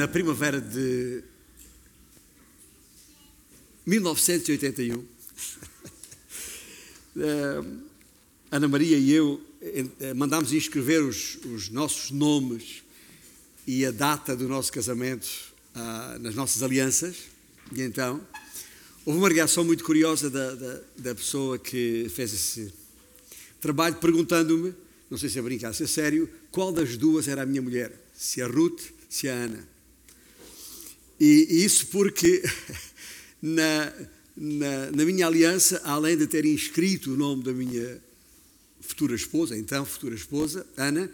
na primavera de 1981, eh, Ana Maria e eu eh, mandámos inscrever os, os nossos nomes e a data do nosso casamento ah, nas nossas alianças. E então, houve uma reação muito curiosa da, da, da pessoa que fez esse trabalho, perguntando-me, não sei se é brincar, se é sério, qual das duas era a minha mulher, se a Ruth, se a Ana. E, isso porque na, na, na, minha aliança, além de ter inscrito o nome da minha futura esposa, então futura esposa, Ana,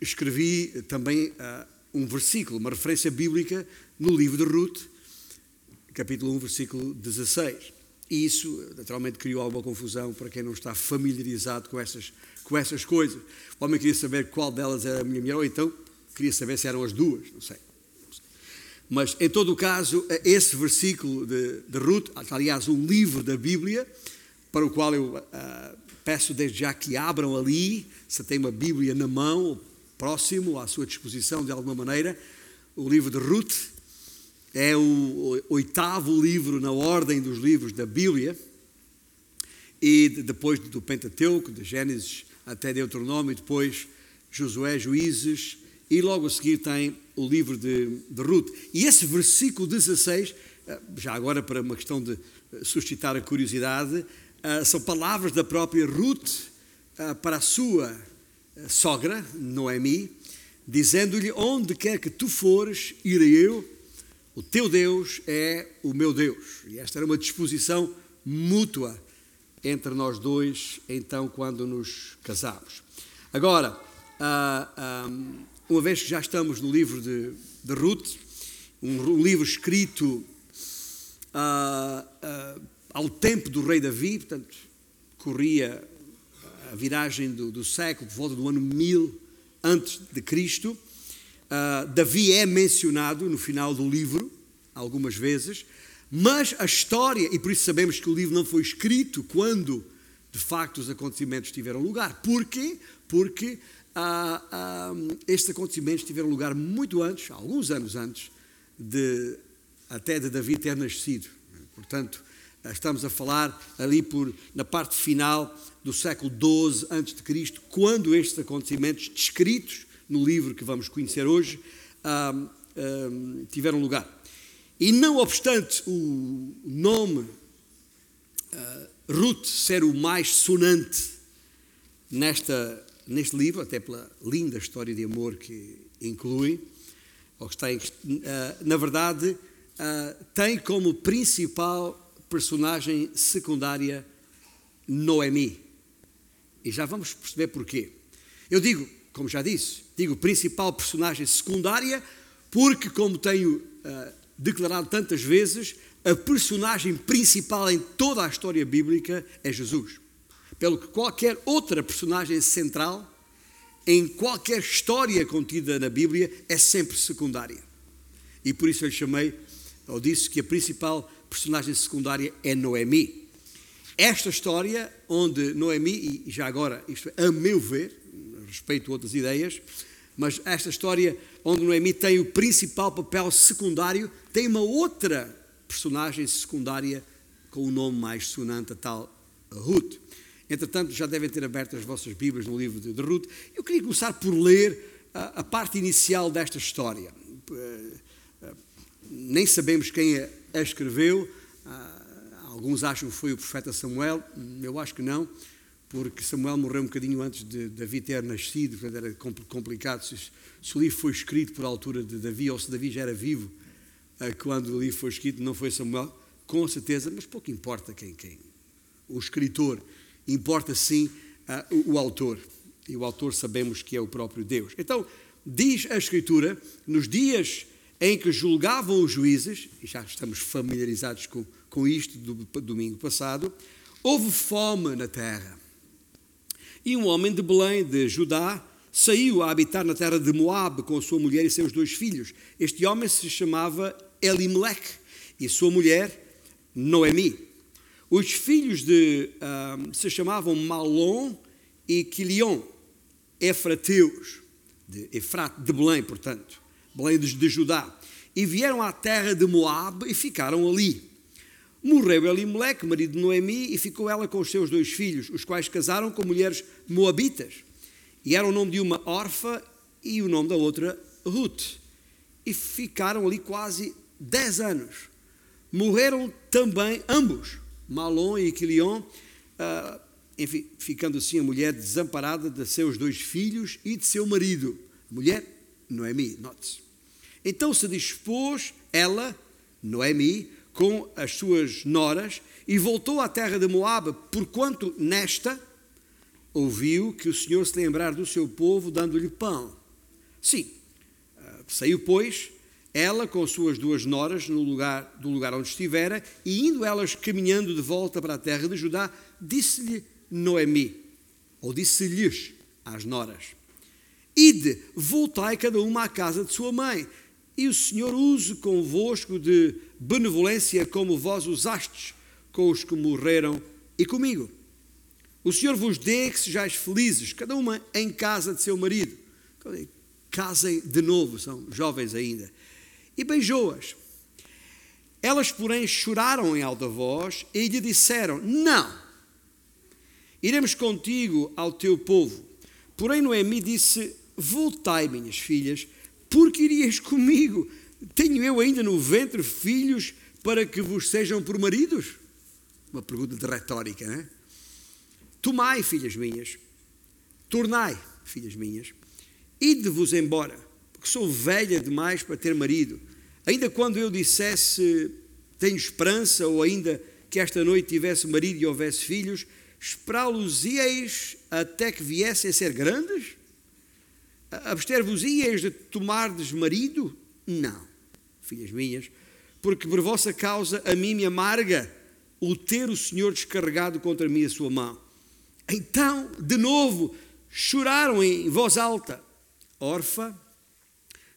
escrevi também uh, um versículo, uma referência bíblica no livro de Ruth, capítulo 1, versículo 16. E isso, naturalmente, criou alguma confusão para quem não está familiarizado com essas, com essas coisas. O homem queria saber qual delas era a minha mulher, ou então queria saber se eram as duas, não sei. Mas, em todo o caso, esse versículo de, de Ruth, aliás, um livro da Bíblia, para o qual eu uh, peço desde já que abram ali, se tem uma Bíblia na mão, próximo, à sua disposição de alguma maneira, o livro de Ruth. É o oitavo livro na ordem dos livros da Bíblia, e depois do Pentateuco, de Gênesis até Deuteronômio, depois Josué, Juízes, e logo a seguir tem o livro de, de Ruth. E esse versículo 16, eh, já agora para uma questão de eh, suscitar a curiosidade, eh, são palavras da própria Ruth para a sua sogra, Noemi, dizendo-lhe: Onde quer que tu fores, irei eu, o teu Deus é o meu Deus. E esta era uma disposição mútua entre nós dois, então, quando nos casamos. Agora, uma vez que já estamos no livro de, de Ruth, um livro escrito uh, uh, ao tempo do rei Davi, portanto, corria a viragem do, do século, por volta do ano 1000 antes de Cristo. Uh, Davi é mencionado no final do livro, algumas vezes, mas a história, e por isso sabemos que o livro não foi escrito quando de facto os acontecimentos tiveram lugar. Porquê? Porque ah, ah, estes acontecimentos tiveram lugar muito antes, alguns anos antes, de, até de Davi ter nascido. Portanto, estamos a falar ali por, na parte final do século XII a.C., quando estes acontecimentos descritos no livro que vamos conhecer hoje ah, ah, tiveram lugar. E não obstante o nome ah, Ruth ser o mais sonante nesta neste livro, até pela linda história de amor que inclui, ou que está em, ah, na verdade, ah, tem como principal personagem secundária Noemi. E já vamos perceber porquê. Eu digo, como já disse, digo principal personagem secundária, porque, como tenho uh, declarado tantas vezes, a personagem principal em toda a história bíblica é Jesus pelo que qualquer outra personagem central em qualquer história contida na Bíblia é sempre secundária. E por isso eu chamei, ou disse que a principal personagem secundária é Noemi. Esta história, onde Noemi, e já agora, isto é, a meu ver, respeito outras ideias, mas esta história onde Noemi tem o principal papel secundário, tem uma outra personagem secundária com o nome mais sonante, a tal Ruth. Entretanto, já devem ter aberto as vossas Bíblias no livro de, Ruth. Eu queria começar por ler a, a parte inicial desta história. Eh, eh, nem sabemos quem a escreveu. Ah, alguns acham que foi o profeta Samuel. Eu acho que não, porque Samuel morreu um bocadinho antes de Davi ter nascido. Portanto, era complicado se, se o livro foi escrito por altura de Davi ou se Davi já era vivo ah, quando o livro foi escrito. Não foi Samuel, com certeza, mas pouco importa quem, quem o escritor importa sim uh, o autor. E o autor sabemos que é o próprio Deus. Então, diz a Escritura, nos dias em que julgavam os juízes, e já estamos familiarizados com, com isto do domingo passado, houve fome na terra. E um homem de Belém, de Judá, saiu a habitar na terra de Moabe com a sua mulher e seus dois filhos. Este homem se chamava Elimelech e sua mulher Noemi. Os filhos de um, se chamavam Malom e Quilion, Efrateus, de Efrat, de Belém, portanto, Belém de, de Judá. e vieram à terra de Moabe e ficaram ali. Morreu Elimeleque, marido de Noemi, e ficou ela com os seus dois filhos, os quais casaram com mulheres moabitas. E era o nome de uma órfã e o nome da outra Ruth. E ficaram ali quase dez anos. Morreram também ambos, Malon e Quilion, uh, enfim, ficando assim a mulher desamparada de seus dois filhos e de seu marido. mulher, Noemi, note-se. Então se dispôs ela, Noemi, com as suas noras e voltou à terra de Moabe, porquanto nesta ouviu que o Senhor se lembrar do seu povo, dando-lhe pão. Sim, ah, saiu, pois, ela com suas duas noras no lugar, do lugar onde estivera, e indo elas caminhando de volta para a terra de Judá, disse-lhe Noemi, ou disse-lhes às noras: Ide, voltai cada uma à casa de sua mãe, e o Senhor use convosco de benevolência como vós usastes com os que morreram e comigo. O Senhor vos dê que sejais felizes, cada uma em casa de seu marido. Casem de novo, são jovens ainda. E beijou-as. Elas, porém, choraram em alta voz e lhe disseram: Não, iremos contigo ao teu povo. Porém, Noemi disse: Voltai, minhas filhas, porque irias comigo tenho eu ainda no ventre filhos para que vos sejam por maridos? Uma pergunta de retórica, não é? Tomai, filhas minhas, tornai, filhas minhas, ide-vos embora, porque sou velha demais para ter marido. Ainda quando eu dissesse tenho esperança, ou ainda que esta noite tivesse marido e houvesse filhos, esperá-los-ieis até que viessem a ser grandes? Abster-vos-ieis de tomardes marido? Não filhas minhas, porque por vossa causa a mim me amarga o ter o Senhor descarregado contra mim a sua mão. Então, de novo, choraram em voz alta. Orfa,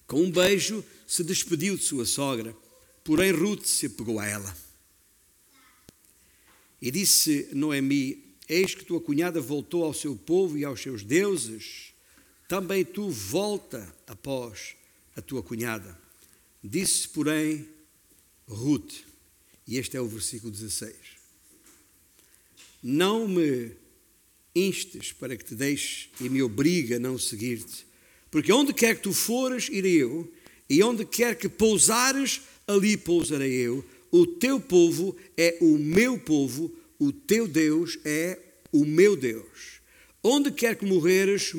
com um beijo, se despediu de sua sogra, porém Ruth se apegou a ela. E disse Noemi: Eis que tua cunhada voltou ao seu povo e aos seus deuses, também tu volta após a tua cunhada. Disse, porém, Ruth, e este é o versículo 16: Não me instes para que te deixe e me obrigue a não seguir-te, porque onde quer que tu fores, irei eu, e onde quer que pousares, ali pousarei eu. O teu povo é o meu povo, o teu Deus é o meu Deus. Onde quer que morreres,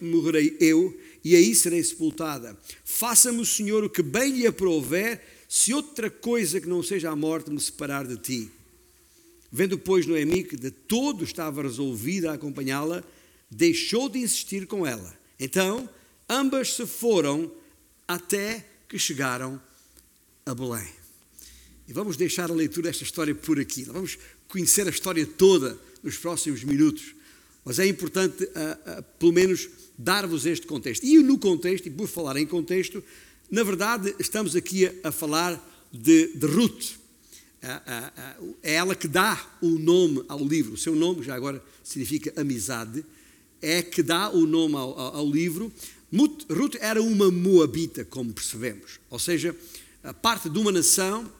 morrerei eu, e aí serei sepultada. Faça-me o Senhor o que bem lhe aprouver, se outra coisa que não seja a morte me separar de ti. Vendo, pois, Noemi que de todo estava resolvida a acompanhá-la, deixou de insistir com ela. Então, ambas se foram até que chegaram a Belém. E vamos deixar a leitura desta história por aqui. Vamos conhecer a história toda nos próximos minutos. Mas é importante, uh, uh, pelo menos, dar-vos este contexto. E no contexto, e por falar em contexto, na verdade estamos aqui a, a falar de, de Ruth. É ela que dá o nome ao livro. O seu nome, já agora, significa amizade. É que dá o nome ao, ao, ao livro. Ruth era uma moabita, como percebemos. Ou seja, parte de uma nação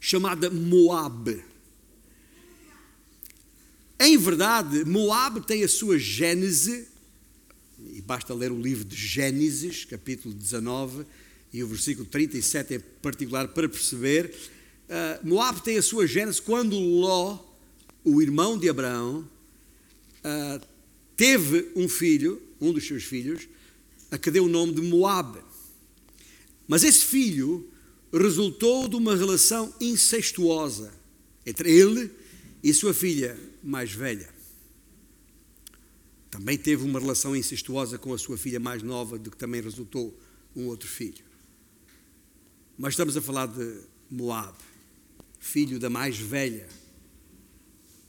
chamada Moab. Em verdade, Moab tem a sua gênese e basta ler o livro de Gênesis, capítulo 19, e o versículo 37 em particular, para perceber. Uh, Moab tem a sua gênese quando Ló, o irmão de Abraão, uh, teve um filho, um dos seus filhos, a que deu o nome de Moab. Mas esse filho resultou de uma relação incestuosa entre ele e sua filha mais velha. Também teve uma relação incestuosa com a sua filha mais nova, de que também resultou um outro filho. Mas estamos a falar de Moab, filho da mais velha.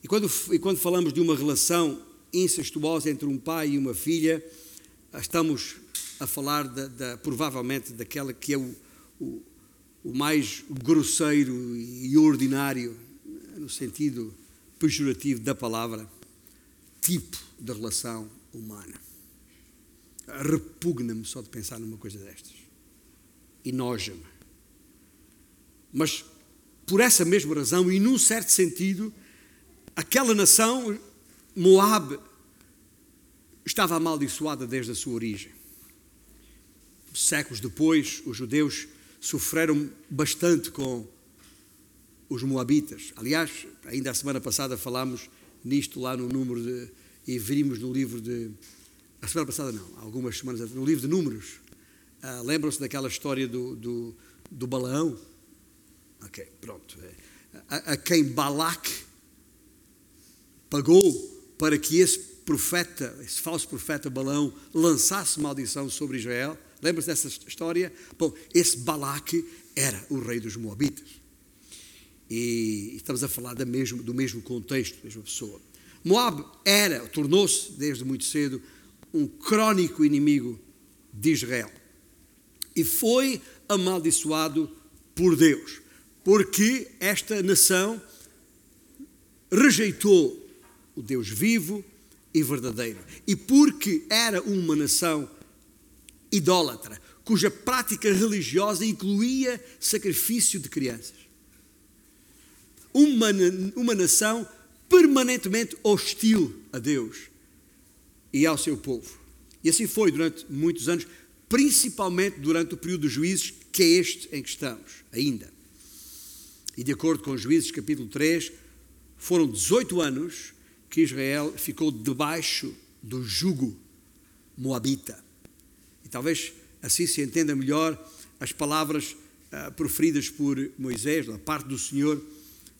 E quando, e quando falamos de uma relação incestuosa entre um pai e uma filha, estamos a falar provavelmente daquela que é o, o, o mais grosseiro e ordinário, no sentido pejorativo da palavra, tipo de relação humana. Repugna-me só de pensar numa coisa destas. Enoja-me. Mas por essa mesma razão, e num certo sentido, aquela nação, Moab, estava amaldiçoada desde a sua origem. Séculos depois, os judeus sofreram bastante com os moabitas. Aliás, ainda a semana passada falámos nisto lá no número de. e vimos no livro de. A semana passada não, algumas semanas no livro de Números. Uh, Lembram-se daquela história do, do, do Balaão? Ok, pronto. A, a quem Balac pagou para que esse profeta, esse falso profeta Balaão, lançasse maldição sobre Israel. Lembra-se dessa história? Bom, esse Balac era o rei dos Moabitas. E estamos a falar mesmo, do mesmo contexto, da mesma pessoa. Moab era, tornou-se desde muito cedo, um crónico inimigo de Israel. E foi amaldiçoado por Deus, porque esta nação rejeitou o Deus vivo e verdadeiro. E porque era uma nação idólatra, cuja prática religiosa incluía sacrifício de crianças uma, uma nação permanentemente hostil a Deus e ao seu povo. E assim foi durante muitos anos, principalmente durante o período dos juízes, que é este em que estamos ainda. E de acordo com Juízes capítulo 3, foram 18 anos que Israel ficou debaixo do jugo moabita. E talvez assim se entenda melhor as palavras uh, proferidas por Moisés, da parte do Senhor,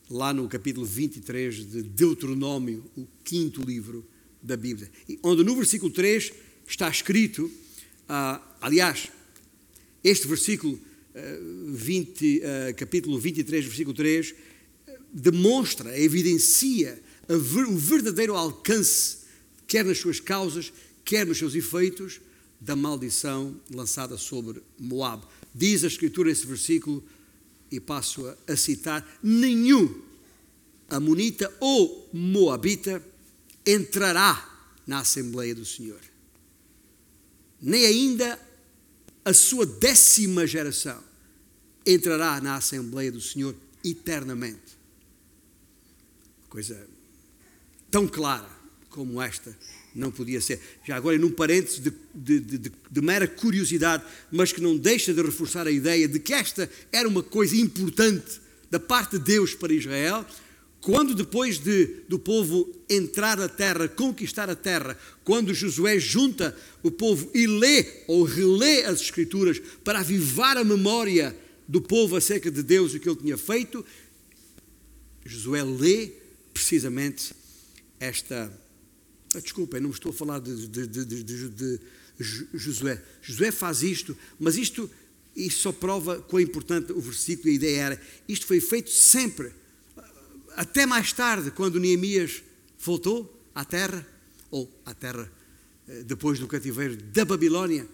lá no capítulo 23 de Deuteronômio, o quinto livro da Bíblia, onde no versículo 3 está escrito, uh, aliás, este versículo, uh, 20, uh, capítulo 23, versículo 3, demonstra, evidencia ver, o verdadeiro alcance, quer nas suas causas, quer nos seus efeitos, da maldição lançada sobre Moab. Diz a Escritura esse versículo, e passo a, a citar: nenhum amonita ou moabita entrará na Assembleia do Senhor, nem ainda a sua décima geração entrará na Assembleia do Senhor eternamente. Coisa tão clara como esta não podia ser. Já agora, num parênteses de, de, de, de, mera curiosidade, mas que não deixa de reforçar a ideia de que esta era uma coisa importante da parte de Deus para Israel, quando depois de, do povo entrar na terra, conquistar a terra, quando Josué junta o povo e lê ou relê as Escrituras para avivar a memória do povo acerca de Deus e o que ele tinha feito, Josué lê precisamente esta ah, desculpem, não estou a falar de, de, de, de, Josué. Josué faz isto, mas isto, isto só prova quão importante o versículo e a ideia era. Isto foi feito sempre, até mais tarde, quando Neemias voltou à terra, ou à terra eh, depois do cativeiro da Babilónia,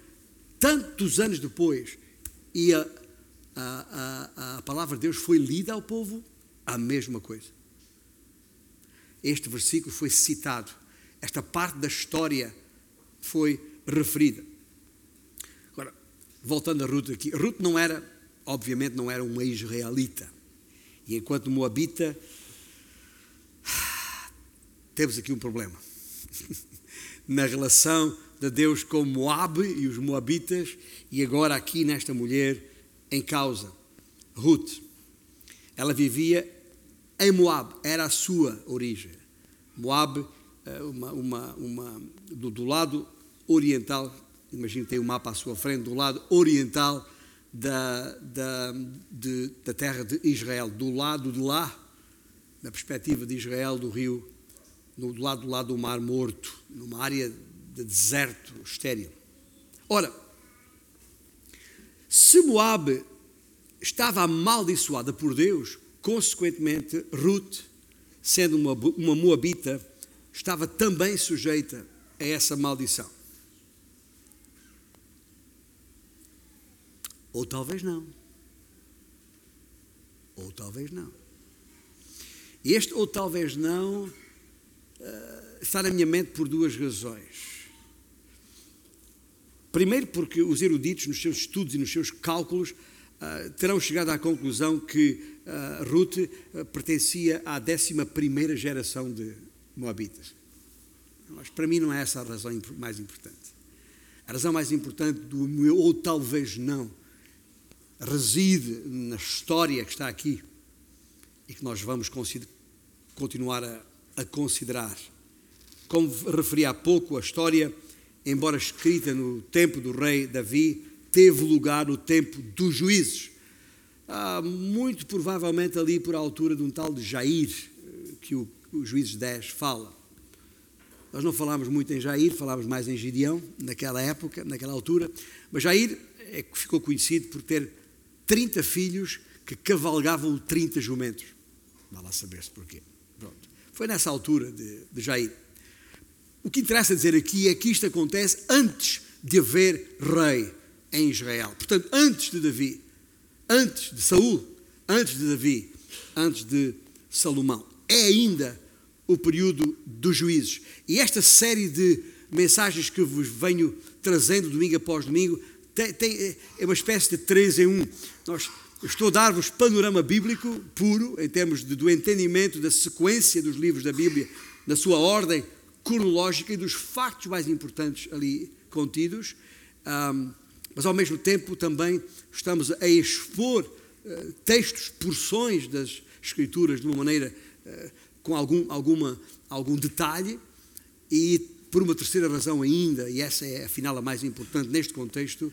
tantos anos depois, e a, a, a, a palavra de Deus foi lida ao povo, a mesma coisa. Este versículo foi citado esta parte da história foi referida. Agora, voltando a Ruth aqui, Ruth não era, obviamente, não era uma israelita. E enquanto moabita, temos aqui um problema. Na relação de Deus com Moab e os moabitas, e agora aqui nesta mulher em causa, Ruth. Ela vivia em Moab, era a sua origem. Moab eh, uma, uma, uma do, do, lado oriental, imagino que tem um mapa à sua frente, do lado oriental da, da, de, da terra de Israel, do lado de lá, na perspectiva de Israel, do rio, do lado do lado do Mar Morto, numa área de deserto estéril. Ora, se Moab estava amaldiçoada por Deus, consequentemente, Ruth, sendo uma, uma moabita, estava também sujeita a essa maldição. Ou talvez não. Ou talvez não. Este ou talvez não uh, está na minha mente por duas razões. Primeiro, porque os eruditos, nos seus estudos e nos seus cálculos, uh, terão chegado à conclusão que uh, Ruth uh, pertencia à 11 geração de Moabitas. Mas para mim não é essa a razão mais importante. A razão mais importante do meu, ou talvez não, reside na história que está aqui e que nós vamos continuar a, a considerar. Como referi há pouco, a história, embora escrita no tempo do rei Davi, teve lugar no tempo dos juízes. Ah, muito provavelmente ali por altura de um tal de Jair, que o, o Juízes 10 fala. Nós não falámos muito em Jair, falámos mais em Gideão, naquela época, naquela altura, mas Jair é, ficou conhecido por ter 30 filhos que cavalgavam 30 jumentos. Vá lá saber-se porquê. Pronto. Foi nessa altura de, de Jair. O que interessa dizer aqui é que isto acontece antes de haver rei em Israel. Portanto, antes de Davi, antes de Saul, antes de Davi, antes de Salomão. É ainda o período dos juízes. E esta série de mensagens que vos venho trazendo domingo após domingo tem, tem, é uma espécie de três em um. Nós, estou a dar-vos panorama bíblico puro, em termos de, do entendimento da sequência dos livros da Bíblia, da sua ordem cronológica e dos factos mais importantes ali contidos. Um, mas ao mesmo tempo também estamos a expor uh, textos, porções das Escrituras de uma maneira uh, com algum, alguma, algum detalhe e por uma terceira razão ainda, e essa é afinal a mais importante neste contexto,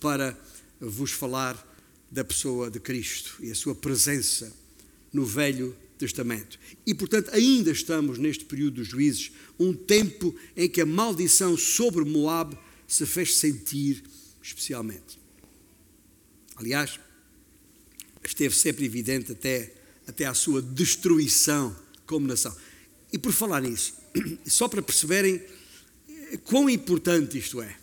para vos falar da pessoa de Cristo e a sua presença no Velho Testamento. E portanto, ainda estamos neste período dos juízes, um tempo em que a maldição sobre Moab se fez sentir especialmente. Aliás, esteve sempre evidente até, até à sua destruição como nação. E por falar nisso, só para perceberem quão importante isto é.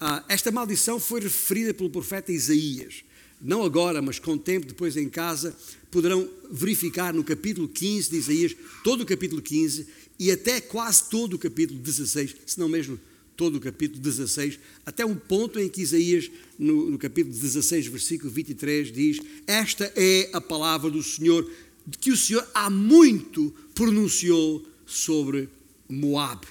Ah, esta maldição foi referida pelo profeta Isaías. Não agora, mas com tempo, depois em casa, poderão verificar no capítulo 15 de Isaías, todo o capítulo 15 e até quase todo o capítulo 16, se não mesmo todo o capítulo 16, até um ponto em que Isaías, no, no capítulo 16, versículo 23, diz: Esta é a palavra do Senhor de que o Senhor há muito pronunciou sobre Moab.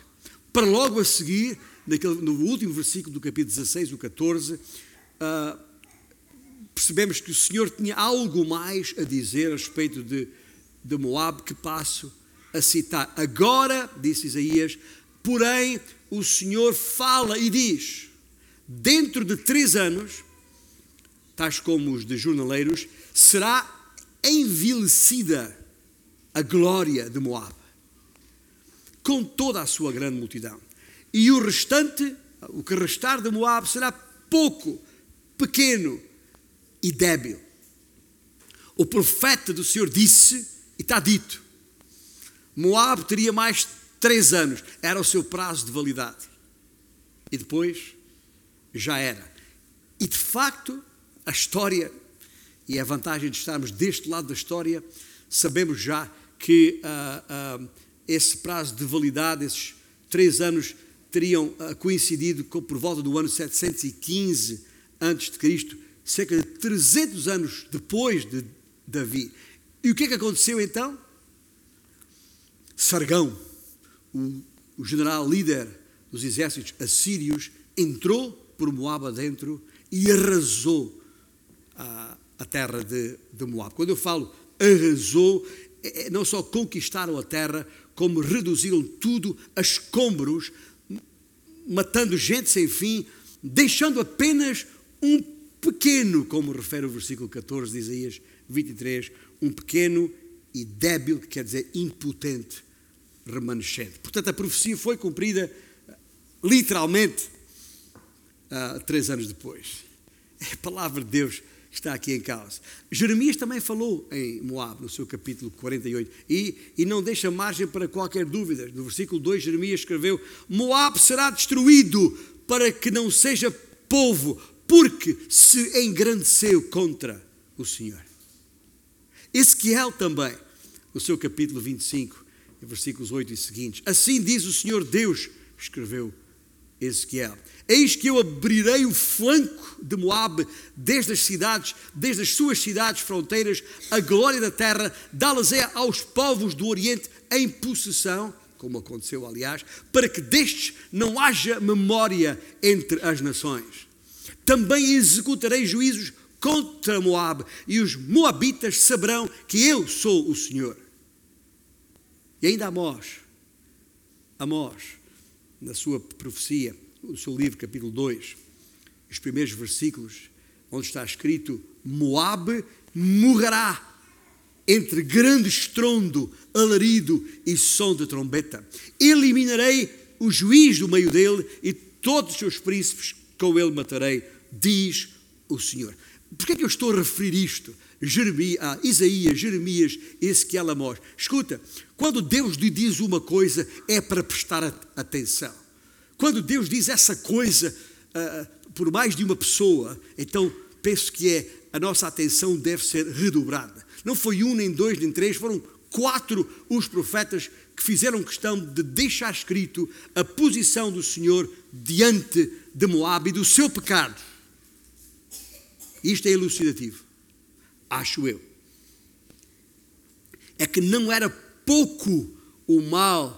Para logo a seguir, naquele, no último versículo do capítulo 16, o 14, uh, percebemos que o Senhor tinha algo mais a dizer a respeito de, de Moab, que passo a citar. Agora, disse Isaías, porém o Senhor fala e diz: dentro de três anos, tais como os de jornaleiros, será envelhecida a glória de Moab, com toda a sua grande multidão. E o restante, o que restar de Moab, será pouco, pequeno e débil. O profeta do Senhor disse, e está dito, Moab teria mais três anos, era o seu prazo de validade. E depois já era. E de facto, a história e é a vantagem de estarmos deste lado da história, sabemos já que uh, uh, esse prazo de validade, esses três anos, teriam uh, coincidido com, por volta do ano 715 a.C., cerca de 300 anos depois de Davi. E o que é que aconteceu então? Sargão, o, o general líder dos exércitos assírios, entrou por Moab adentro e arrasou a, a terra de, de Moab. Quando eu falo arrasou, é, é, não só conquistaram a terra, como reduziram tudo a escombros, matando gente sem fim, deixando apenas um pequeno, como refere o versículo 14 de Isaías 23, um pequeno e débil, que quer dizer impotente, remanescente. Portanto, a profecia foi cumprida literalmente uh, três anos depois. É a palavra de Deus está aqui em causa. Jeremias também falou em Moab, no seu capítulo 48, e, e não deixa margem para qualquer dúvida. No versículo 2, Jeremias escreveu: Moab será destruído para que não seja povo, porque se engrandeceu contra o Senhor. Ezequiel também, no seu capítulo 25, versículos 8 e seguintes: Assim diz o Senhor Deus, escreveu Ezequiel. Eis que eu abrirei o flanco de Moabe desde as cidades, desde as suas cidades fronteiras, a glória da terra, dá-las é aos povos do Oriente em possessão, como aconteceu, aliás, para que destes não haja memória entre as nações. Também executarei juízos contra Moabe, e os moabitas saberão que eu sou o Senhor. E ainda Amós, Amós, na sua profecia, no seu livro, capítulo 2, os primeiros versículos, onde está escrito: Moabe morrerá entre grande estrondo, alarido e som de trombeta. Eliminarei o juiz do meio dele e todos os seus príncipes com ele matarei, diz o Senhor. Por que é que eu estou a referir isto? Jeremias, ah, Isaías, Jeremias, Amós. Escuta, quando Deus lhe diz uma coisa, é para prestar atenção. Quando Deus diz essa coisa ah, por mais de uma pessoa, então penso que é a nossa atenção deve ser redobrada. Não foi um, nem dois, nem três, foram quatro os profetas que fizeram questão de deixar escrito a posição do Senhor diante de Moab e do seu pecado. Isto é elucidativo, acho eu. É que não era pouco o mal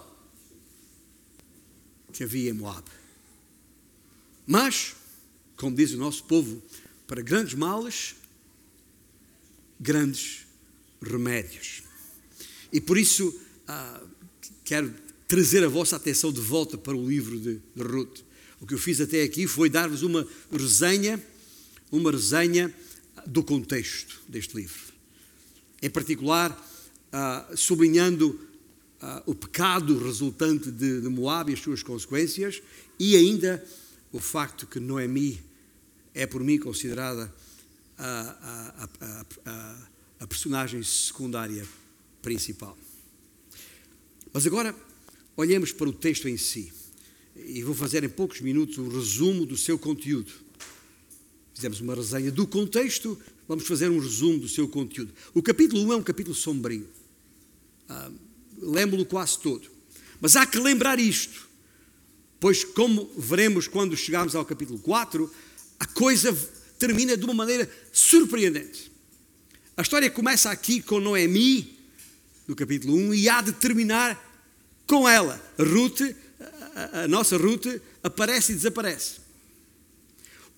que havia em Moab. Mas, como diz o nosso povo, para grandes males, grandes remédios. E por isso ah, quero trazer a vossa atenção de volta para o livro de, de Ruth. O que eu fiz até aqui foi dar-vos uma resenha uma resenha do contexto deste livro. Em particular, uh, sublinhando uh, o pecado resultante de, de Moab e as suas consequências, e ainda o facto que Noemi é, por mim, considerada a, a, a, a personagem secundária principal. Mas agora, olhemos para o texto em si. E vou fazer em poucos minutos o resumo do seu conteúdo. Fizemos uma resenha do contexto, vamos fazer um resumo do seu conteúdo. O capítulo 1 é um capítulo sombrio. Ah, Lembro-lo quase todo. Mas há que lembrar isto, pois, como veremos quando chegarmos ao capítulo 4, a coisa termina de uma maneira surpreendente. A história começa aqui com Noemi, no capítulo 1, e há de terminar com ela. Ruth, a, a nossa Ruth, aparece e desaparece.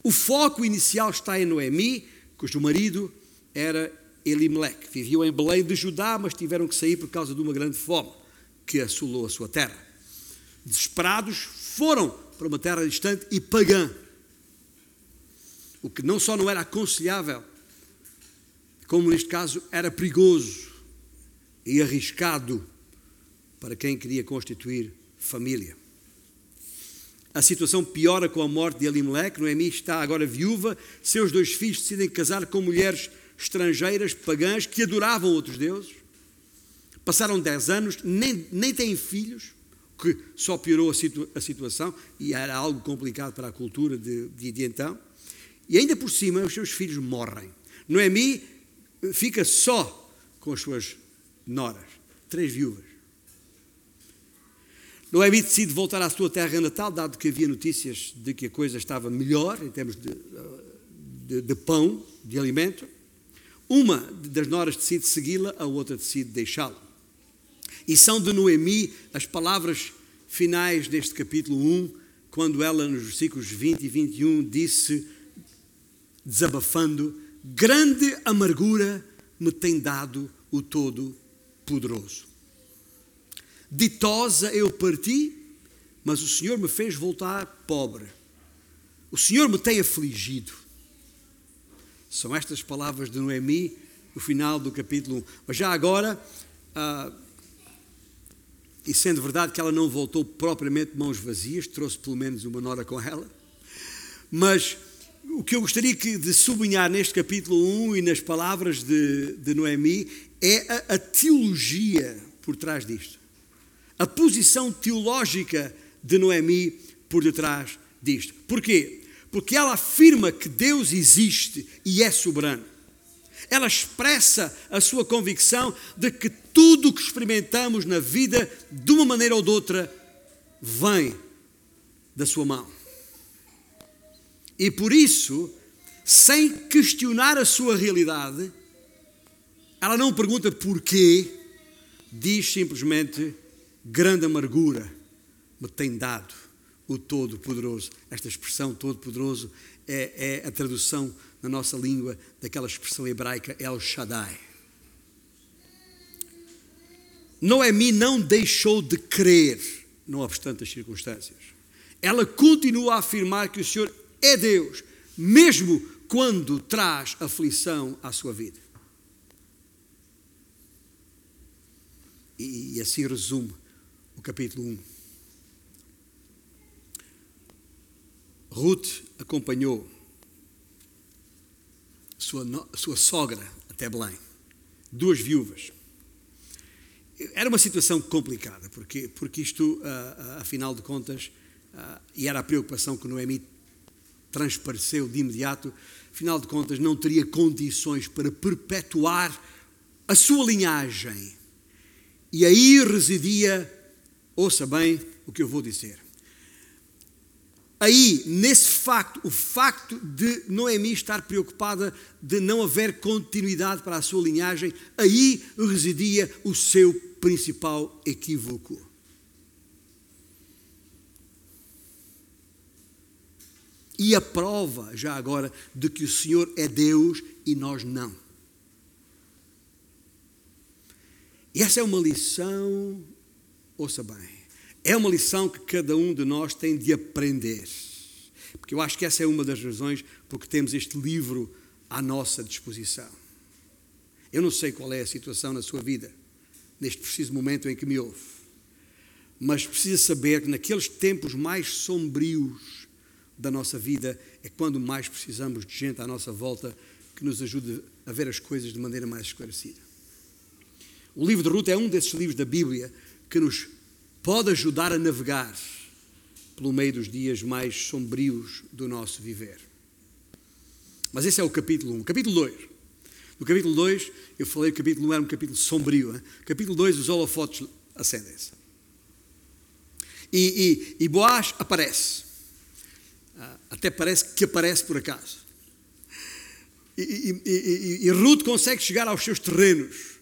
O foco inicial está em Noemi, cujo marido era Elimelech. Viviam em Belém de Judá, mas tiveram que sair por causa de uma grande fome que assolou a sua terra. Desesperados, foram para uma terra distante e pagã. O que não só não era aconselhável, como neste caso era perigoso e arriscado para quem queria constituir família. A situação piora com a morte de Elimelech. Noemi está agora viúva. Seus dois filhos decidem casar com mulheres estrangeiras, pagãs, que adoravam outros deuses. Passaram dez anos, nem, nem têm filhos, que só piorou a, a, situação e era algo complicado para a cultura de, de, de então. E ainda por cima, os seus filhos morrem. Noemi fica só com as suas noras, três viúvas. Noemi decide voltar à sua terra natal, dado que havia notícias de que a coisa estava melhor em termos de, de, de pão, de alimento. Uma das noras decide segui-la, a outra decide deixá-la. E são de Noemi as palavras finais deste capítulo 1, quando ela, nos versículos 20 e 21, disse, desabafando: Grande amargura me tem dado o Todo-Poderoso. Ditosa eu parti, mas o Senhor me fez voltar pobre. O Senhor me tem afligido. São estas palavras de Noemi, no final do capítulo 1. Mas já agora, ah, e sendo verdade que ela não voltou propriamente de mãos vazias, trouxe pelo menos uma nora com ela, mas o que eu gostaria de sublinhar neste capítulo 1 e nas palavras de, de Noemi é a, a teologia por trás disto a posição teológica de Noemi por detrás disto. Porquê? Porque ela afirma que Deus existe e é soberano. Ela expressa a sua convicção de que tudo o que experimentamos na vida, de uma maneira ou de outra, vem da sua mão. E por isso, sem questionar a sua realidade, ela não pergunta porquê, diz simplesmente: grande amargura me tem dado o Todo-Poderoso. Esta expressão Todo-Poderoso é, é, a tradução na nossa língua daquela expressão hebraica El Shaddai. Noemi não deixou de crer, não obstante as circunstâncias. Ela continua a afirmar que o Senhor é Deus, mesmo quando traz aflição à sua vida. E, assim resume o capítulo 1. Ruth acompanhou sua, sua sogra até Belém, duas viúvas. Era uma situação complicada, porque, porque isto, afinal de contas, e era a preocupação que Noemi transpareceu de imediato, afinal de contas, não teria condições para perpetuar a sua linhagem. E aí residia, ouça bem o que eu vou dizer. Aí, nesse facto, o facto de Noemi estar preocupada de não haver continuidade para a sua linhagem, aí residia o seu principal equívoco. E a prova, já agora, de que o Senhor é Deus e nós não. E essa é uma lição, ouça bem, é uma lição que cada um de nós tem de aprender. Porque eu acho que essa é uma das razões porque temos este livro à nossa disposição. Eu não sei qual é a situação na sua vida, neste preciso momento em que me ouve, mas precisa saber que naqueles tempos mais sombrios da nossa vida é quando mais precisamos de gente à nossa volta que nos ajude a ver as coisas de maneira mais esclarecida. O livro de Ruth é um desses livros da Bíblia que nos pode ajudar a navegar pelo meio dos dias mais sombrios do nosso viver. Mas esse é o capítulo 1. Capítulo 2. No capítulo 2, eu falei que o capítulo 1 era um capítulo sombrio. Hein? Capítulo 2, os holofotes acendem-se. E, e, e Boaz aparece. Ah, até parece que aparece por acaso. E, e, e, e, Ruth consegue chegar aos seus terrenos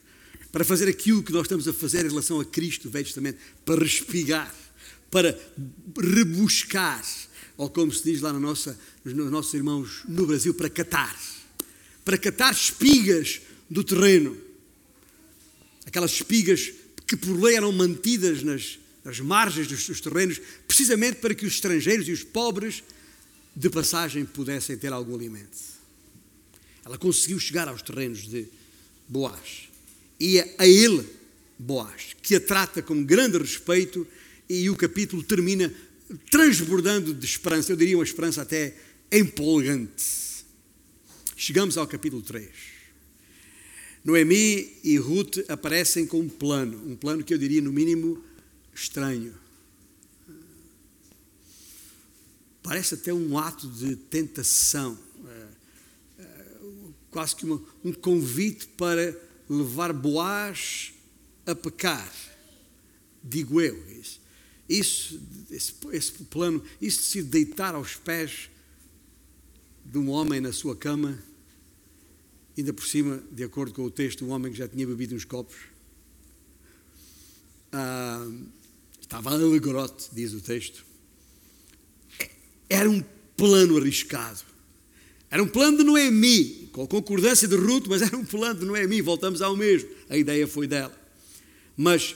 para fazer aquilo que nós estamos a fazer em relação a Cristo, Velho Testamento, para respigar, para rebuscar, ou como se diz lá na nossa, nos nossos irmãos no Brasil, para catar, para catar espigas do terreno, aquelas espigas que por lei eram mantidas nas, nas margens dos, dos terrenos, precisamente para que os estrangeiros e os pobres de passagem pudessem ter algum alimento. Ela conseguiu chegar aos terrenos de Boaz. E é a ele, Boaz, que a trata com grande respeito, e o capítulo termina transbordando de esperança, eu diria uma esperança até empolgante. Chegamos ao capítulo 3. Noemi e Ruth aparecem com um plano, um plano que eu diria, no mínimo, estranho. Parece até um ato de tentação, é, é, quase que uma, um convite para levar Boaz a pecar. Digo eu. Isso, esse, esse plano, isso de se deitar aos pés de um homem na sua cama, ainda por cima, de acordo com o texto, um homem que já tinha bebido uns copos. Ah, estava alegrote, diz o texto. Era um plano arriscado. Era um plano de Noemi, com a concordância de Ruth, mas era um plano de Noemi, voltamos ao mesmo. A ideia foi dela. Mas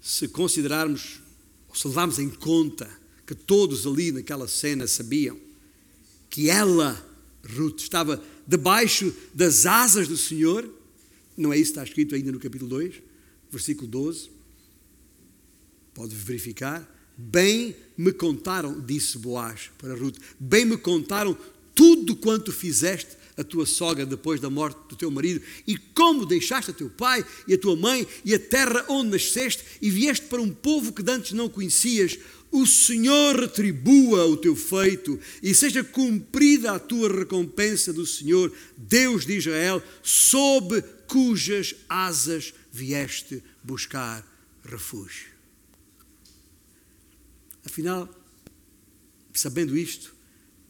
se considerarmos, ou se levarmos em conta que todos ali naquela cena sabiam que ela, Ruth, estava debaixo das asas do Senhor, não é isso que está escrito ainda no capítulo 2, versículo 12. Pode verificar. Bem me contaram, disse Boaz para Ruth, bem me contaram tudo quanto fizeste a tua sogra depois da morte do teu marido e como deixaste a teu pai e a tua mãe e a terra onde nasceste e vieste para um povo que antes não conhecias. O Senhor retribua o teu feito e seja cumprida a tua recompensa do Senhor, Deus de Israel, sob cujas asas vieste buscar refúgio. Afinal, sabendo isto,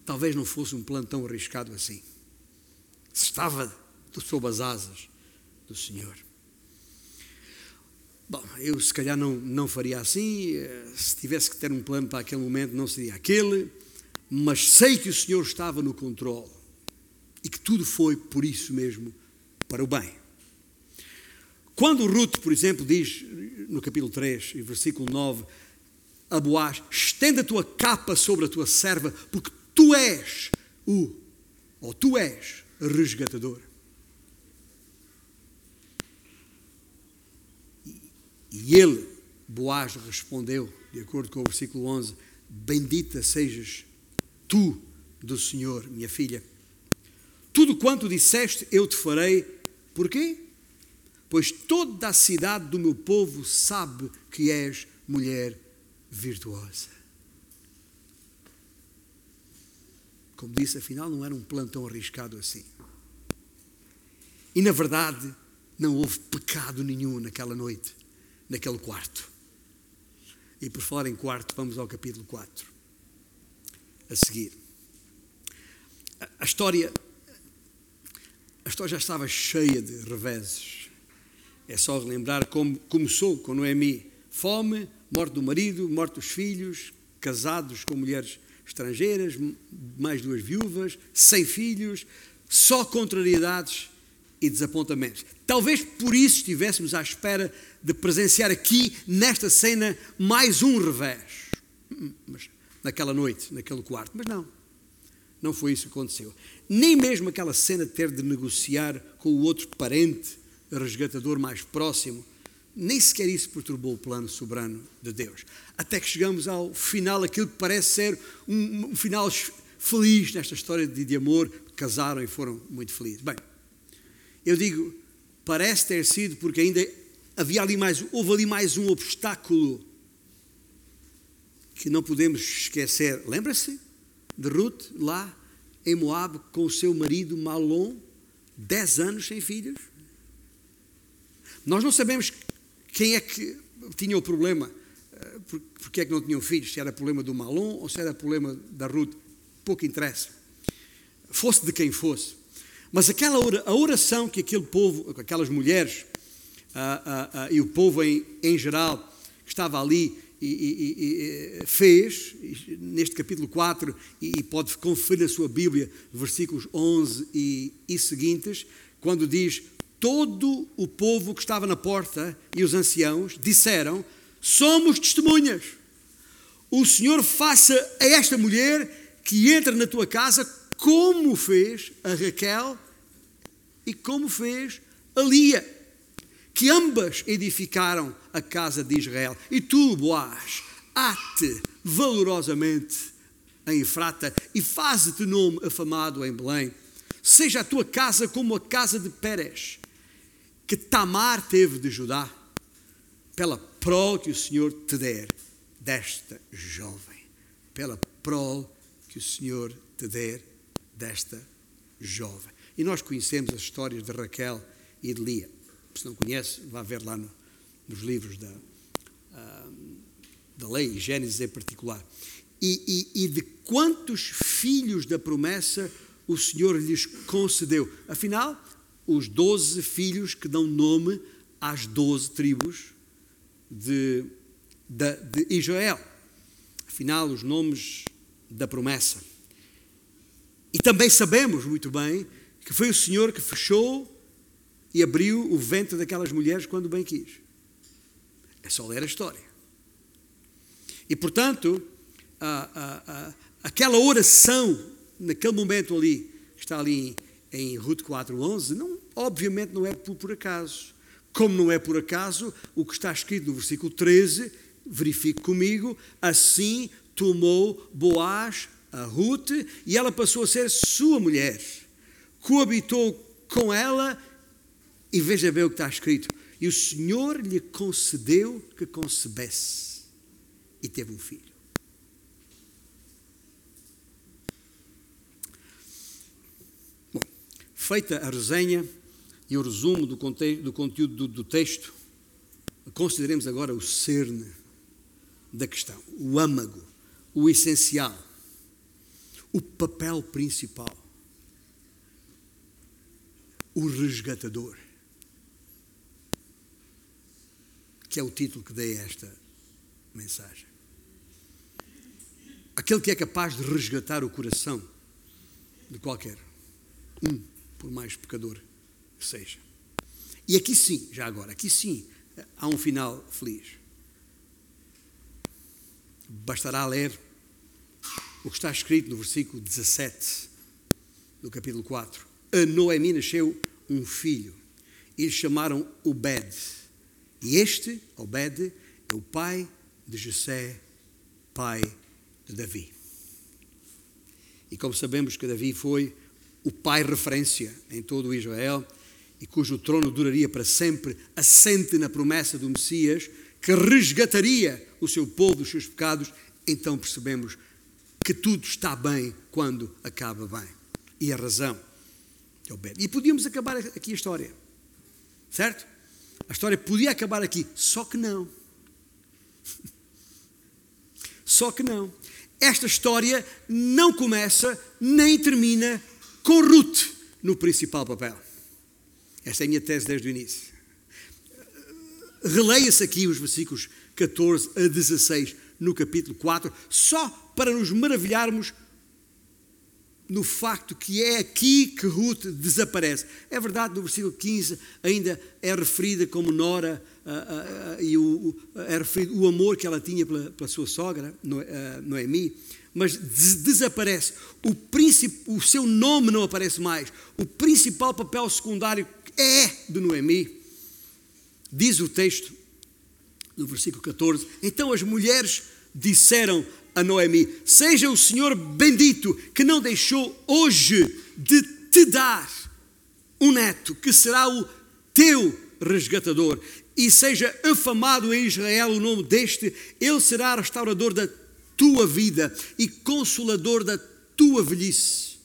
talvez não fosse um plano tão arriscado assim. Estava sob as asas do Senhor. Bom, eu se calhar não, não faria assim, eh, se tivesse que ter um plano para aquele momento, não seria aquele, mas sei que o Senhor estava no controle e que tudo foi por isso mesmo para o bem. Quando Ruth, por exemplo, diz no capítulo 3, versículo 9, a Boaz: estenda a tua capa sobre a tua serva, porque tu és o, ou tu és resgatador. E ele, Boaz, respondeu, de acordo com o versículo 11: Bendita sejas tu do Senhor, minha filha. Tudo quanto disseste, eu te farei. Porquê? Pois toda a cidade do meu povo sabe que és mulher virtuosa. Como disse, afinal não era um plano tão arriscado assim. E na verdade, não houve pecado nenhum naquela noite naquele quarto. E por falar em quarto, vamos ao capítulo 4. A seguir. A história, a história já estava cheia de reveses. É só relembrar como começou com Noemi. Fome, morte do marido, morte dos filhos, casados com mulheres estrangeiras, mais duas viúvas, sem filhos, só contrariedades e desapontamentos. Talvez por isso estivéssemos à espera de presenciar aqui, nesta cena, mais um revés. Mas, naquela noite, naquele quarto. Mas não. Não foi isso que aconteceu. Nem mesmo aquela cena de ter de negociar com o outro parente, resgatador mais próximo, nem sequer isso perturbou o plano soberano de Deus. Até que chegamos ao final, aquilo que parece ser um, um final feliz nesta história de, de amor, casaram e foram muito felizes. Bem, eu digo, parece ter sido porque ainda havia ali mais, houve ali mais um obstáculo que não podemos esquecer. Lembra-se de Ruth lá em Moab com o seu marido Malom, dez anos sem filhos? Nós não sabemos quem é que tinha o problema, eh, porque é que não tinham filhos, se era problema do Malom ou se era problema da Ruth, pouco interessa. Fosse de quem fosse. Mas aquela a oração que aquele povo, aquelas mulheres ah, ah, e o povo em, em geral que estava ali e, e, e, fez, neste capítulo 4, e, pode conferir na sua Bíblia, versículos 11 e, e seguintes, quando diz: Todo o povo que estava na porta e os anciãos disseram: Somos testemunhas. O Senhor faça a esta mulher que entra na tua casa como fez a Raquel e como fez a Lia, que ambas edificaram a casa de Israel. E tu, Boaz, ate valorosamente em Efrata e faze-te nome afamado em Belém. Seja a tua casa como a casa de Pérez, que Tamar teve de Judá, pela prol que o Senhor te der desta jovem, pela prol que o Senhor te der desta jovem. E nós conhecemos as histórias de Raquel e de Lia. Se não conhece, vá ver lá no, nos livros da, uh, da lei, Gênesis em particular. E, e, e de quantos filhos da promessa o Senhor lhes concedeu. Afinal, os doze filhos que dão nome às doze tribos de, de, de Israel. Afinal, os nomes da promessa. E também sabemos muito bem que foi o Senhor que fechou e abriu o ventre daquelas mulheres quando bem quis. É só ler a história. E portanto, a, a, a, aquela oração, naquele momento ali, que está ali em, Ruth 4.11, não, obviamente não é por, por acaso. Como não é por acaso o que está escrito no versículo 13, verifique comigo, assim tomou Boaz a Ruth, e ela passou a ser sua mulher. Coabitou com ela, e veja bem o que está escrito. E o Senhor lhe concedeu que concebesse, e teve um filho. Feita a resenha e o resumo do, do conteúdo do, do texto, consideremos agora o cerne da questão, o âmago, o essencial o papel principal. O resgatador. Que é o título que dei a esta mensagem. Aquele que é capaz de resgatar o coração de qualquer um, por mais pecador que seja. E aqui sim, já agora, aqui sim, há um final feliz. Bastará ler o que está escrito no versículo 17 do capítulo 4. A Noemi nasceu um filho e lhe chamaram Obed. E este, Obed, é o pai de Jessé, pai de Davi. E como sabemos que Davi foi o pai referência em todo o Israel e cujo trono duraria para sempre, assente na promessa do Messias que resgataria o seu povo dos seus pecados, então percebemos que tudo está bem quando acaba bem. E a razão é o bem. E podíamos acabar aqui a história, certo? A história podia acabar aqui, só que não. Só que não. Esta história não começa nem termina com Ruth no principal papel. Esta é a minha tese desde o início. Releia-se aqui os versículos 14 a 16 no capítulo 4, só para nos maravilharmos no facto que é aqui que Ruth desaparece. É verdade, no versículo 15 ainda é referida como Nora uh, uh, uh, e o, é referido o amor que ela tinha pela, pela sua sogra, Noemi, mas des desaparece. O, o seu nome não aparece mais. O principal papel secundário é de Noemi. Diz o texto, no versículo 14: Então as mulheres disseram a Noemi: Seja o Senhor bendito que não deixou hoje de te dar um neto que será o teu resgatador. E seja afamado em Israel o nome deste, ele será restaurador da tua vida e consolador da tua velhice.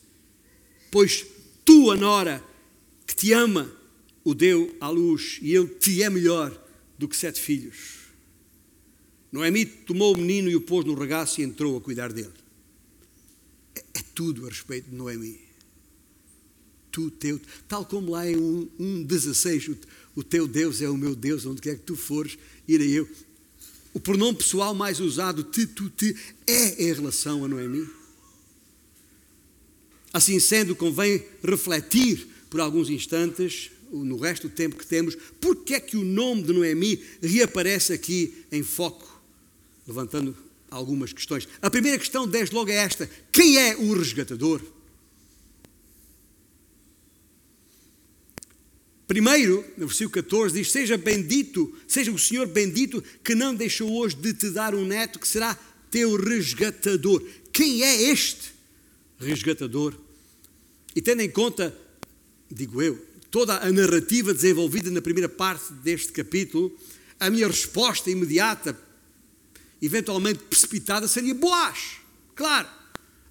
Pois tua nora, que te ama, o deu à luz e ele te é melhor do que sete filhos. Noemi tomou o menino e o pôs no regaço e entrou a cuidar dele. É, é tudo a respeito de Noemi. Tu, teu, tal como lá em 1,16, um, o, o teu Deus é o meu Deus, onde quer que tu fores, irei eu. O pronome pessoal mais usado, te, tu, te, é em relação a Noemi. Assim sendo, convém refletir por alguns instantes no resto do tempo que temos, porque é que o nome de Noemi reaparece aqui em foco levantando algumas questões. A primeira questão, desde logo, é esta: quem é o resgatador? Primeiro, no versículo 14, diz: Seja bendito, seja o Senhor bendito, que não deixou hoje de te dar um neto que será teu resgatador. Quem é este resgatador? E tendo em conta, digo eu, toda a narrativa desenvolvida na primeira parte deste capítulo, a minha resposta imediata eventualmente precipitada, seria Boaz. Claro.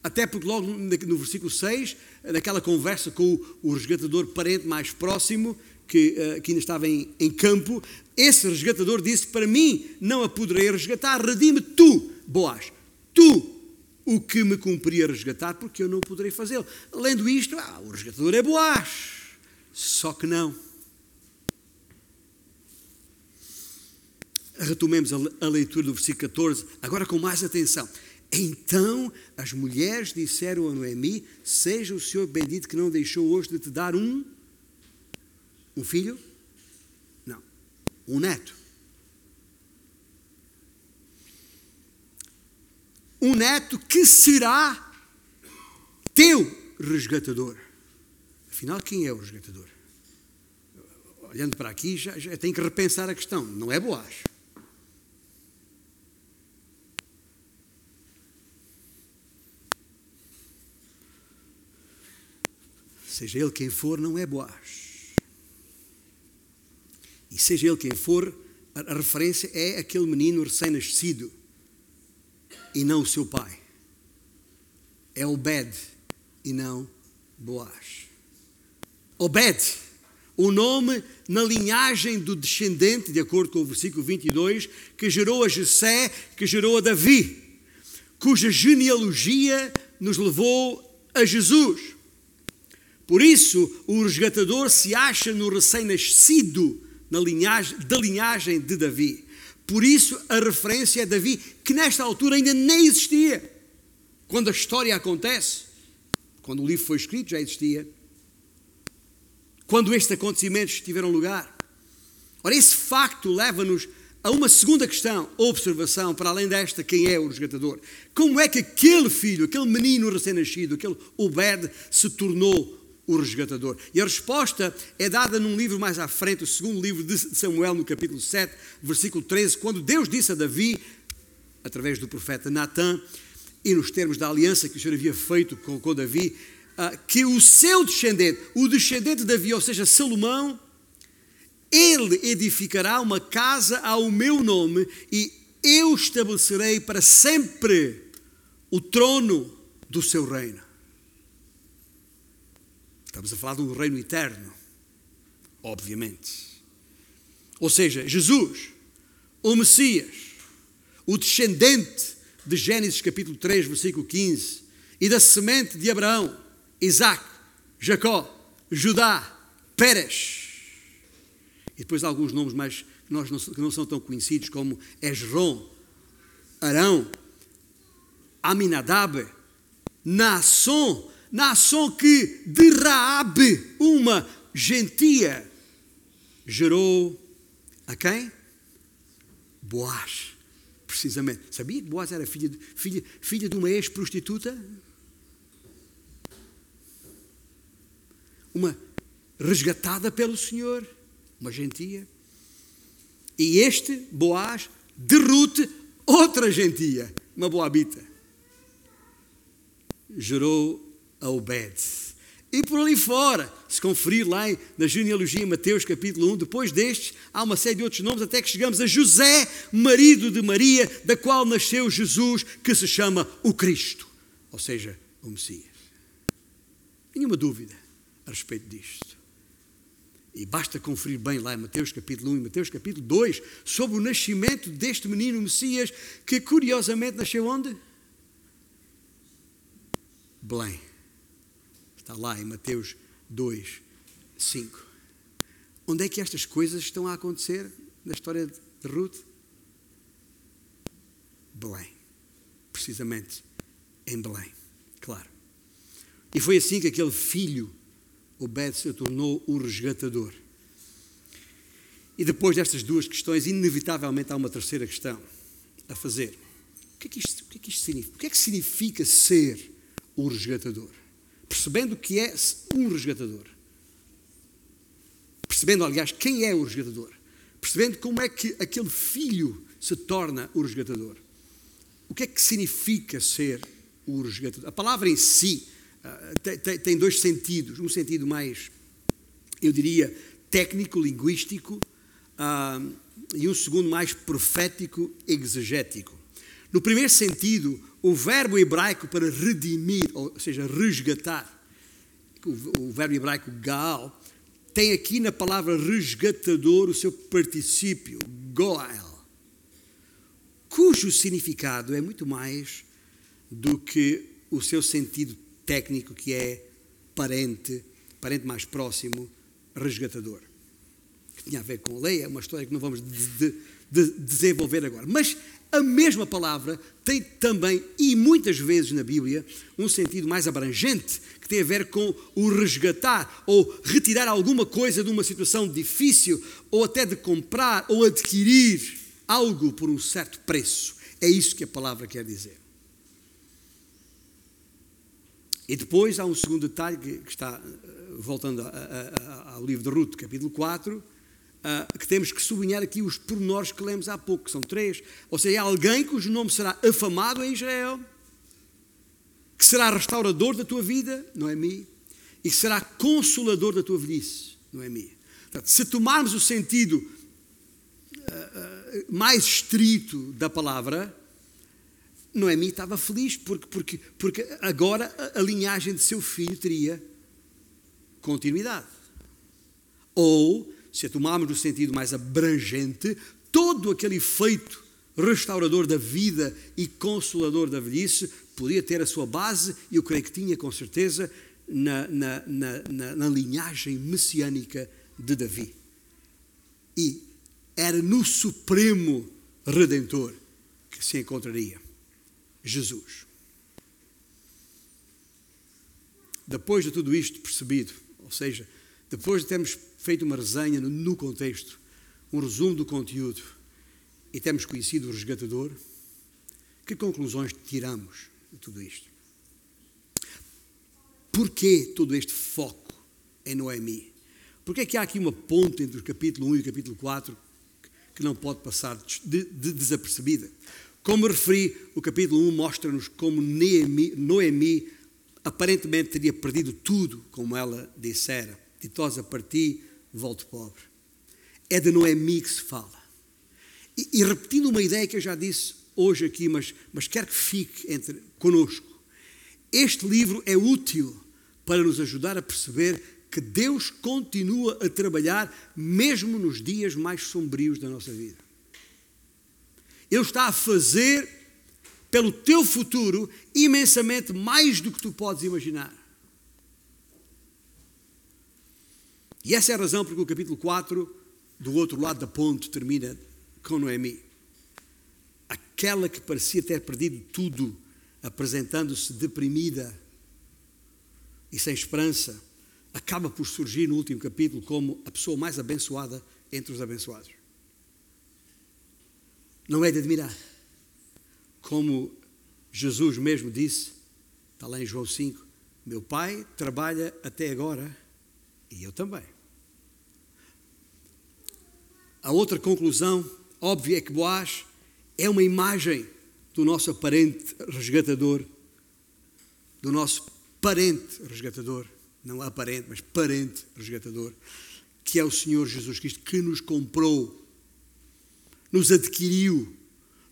Até porque logo no versículo 6, naquela conversa com o, resgatador parente mais próximo, que, uh, que ainda estava em, em, campo, esse resgatador disse: Para mim não a poderei resgatar, redime tu, Boaz, tu o que me cumpria resgatar, porque eu não poderei fazê-lo. Lendo isto, ah, o resgatador é Boaz. Só que não. retomemos a leitura do versículo 14, agora com mais atenção. Então as mulheres disseram a Noemi: Seja o Senhor bendito que não deixou hoje de te dar um, um filho? Não, um neto. Um neto que será teu resgatador. Afinal, quem é o resgatador? Olhando para aqui, já, já tem que repensar a questão. Não é Boaz. Seja ele quem for, não é Boaz. E seja ele quem for, a referência é aquele menino recém-nascido e não o seu pai. É Obed e não Boaz. Obed, o nome na linhagem do descendente, de acordo com o versículo 22, que gerou a Jessé, que gerou a Davi, cuja genealogia nos levou a Jesus. Por isso, o resgatador se acha no recém-nascido na linhagem, da linhagem de Davi. Por isso, a referência é Davi, que nesta altura ainda nem existia. Quando a história acontece, quando o livro foi escrito, já existia. Quando estes acontecimentos tiveram lugar. Ora, esse facto leva-nos a uma segunda questão, observação, para além desta, quem é o resgatador? Como é que aquele filho, aquele menino recém-nascido, aquele Obed, se tornou o resgatador? E a resposta é dada num livro mais à frente, o segundo livro de Samuel, no capítulo 7, versículo 13, quando Deus disse a Davi, através do profeta Natã, e nos termos da aliança que o Senhor havia feito com, com Davi, ah, que o seu descendente, o descendente de Davi, ou seja, Salomão, ele edificará uma casa ao meu nome e eu estabelecerei para sempre o trono do seu reino. Estamos a falar um reino eterno, obviamente. Ou seja, Jesus, o Messias, o descendente de Gênesis capítulo 3, versículo 15, e da semente de Abraão, Isaac, Jacó, Judá, Pérez, e depois alguns nomes mais que, nós não, que não são tão conhecidos, como Esron, Arão, Aminadab, Naasson, Naasson que de Raabe, uma gentia, gerou a quem? Boaz, precisamente. Sabia que Boaz era filha de, filha, filha de uma ex-prostituta? Uma resgatada pelo Senhor uma gentia. E este, Boaz, derrute outra gentia, uma boabita. Gerou a Obed. E por ali fora, se conferir lá na genealogia, Mateus capítulo 1, depois destes, há uma série de outros nomes, até que chegamos a José, marido de Maria, da qual nasceu Jesus, que se chama o Cristo, ou seja, o Messias. Nenhuma dúvida a respeito disto. E basta conferir bem lá em Mateus capítulo 1 e Mateus capítulo 2 sobre o nascimento deste menino Messias que curiosamente nasceu onde? Belém. Está lá em Mateus 2, 5. Onde é que estas coisas estão a acontecer na história de Ruth? Belém. Precisamente em Belém. Claro. E foi assim que aquele filho Obed se tornou o resgatador. E depois destas duas questões, inevitavelmente há uma terceira questão a fazer. O que é que isto, o que é que isto significa? O que é que significa ser o resgatador? Percebendo que é um resgatador. Percebendo, aliás, quem é o resgatador. Percebendo como é que aquele filho se torna o resgatador. O que é que significa ser o resgatador? A palavra em si tem, tem, dois sentidos. Um sentido mais, eu diria, técnico, linguístico, uh, e um segundo mais profético, exegético. No primeiro sentido, o verbo hebraico para redimir, ou seja, resgatar, o, verbo hebraico gal, tem aqui na palavra resgatador o seu particípio, goel, cujo significado é muito mais do que o seu sentido técnico que é parente, parente mais próximo, resgatador. Que tinha a ver com a lei, é uma história que não vamos de, de, desenvolver agora. Mas a mesma palavra tem também, e muitas vezes na Bíblia, um sentido mais abrangente, que tem a ver com o resgatar ou retirar alguma coisa de uma situação difícil, ou até de comprar ou adquirir algo por um certo preço. É isso que a palavra quer dizer. E depois há um segundo detalhe que, está, eh, voltando ao livro de Ruth, capítulo 4, eh, que temos que sublinhar aqui os pormenores que lemos há pouco, que são três. Ou seja, é alguém cujo nome será afamado em Israel, que será restaurador da tua vida, não mim, e que será consolador da tua velhice, não mim. Portanto, se tomarmos o sentido uh, uh, mais estrito da palavra, Noemi estava feliz porque, porque, porque agora a, a linhagem de seu filho teria continuidade. Ou, se a tomarmos no sentido mais abrangente, todo aquele efeito restaurador da vida e consolador da velhice podia ter a sua base, e eu creio que tinha com certeza, na, na, na, na linhagem messiânica de Davi. E era no Supremo Redentor que se encontraria Jesus. Depois de tudo isto percebido, ou seja, depois de termos feito uma resenha no contexto, um resumo do conteúdo, e termos conhecido o resgatador, que conclusões tiramos de tudo isto? Porquê todo este foco em Noemi? Porquê é que há aqui uma ponte entre o capítulo 1 e o capítulo 4 que não pode passar de, de desapercebida? Como referi, o capítulo 1 mostra-nos como Noemi, Noemi aparentemente teria perdido tudo, como ela dissera. Ditosa parti, volto pobre. É de Noemi que se fala. E, e, repetindo uma ideia que eu já disse hoje aqui, mas, mas quero que fique entre conosco. Este livro é útil para nos ajudar a perceber que Deus continua a trabalhar mesmo nos dias mais sombrios da nossa vida. Ele está a fazer pelo teu futuro imensamente mais do que tu podes imaginar. E essa é a razão porque o capítulo 4, do outro lado da ponte, termina com Noemi. Aquela que parecia ter perdido tudo, apresentando-se deprimida e sem esperança, acaba por surgir no último capítulo como a pessoa mais abençoada entre os abençoados. Não é de admirar. Como Jesus mesmo disse, está lá em João 5, meu pai trabalha até agora e eu também. A outra conclusão óbvia é que Boaz é uma imagem do nosso aparente resgatador, do nosso parente resgatador, não aparente, mas parente resgatador, que é o Senhor Jesus Cristo, que nos comprou nos adquiriu,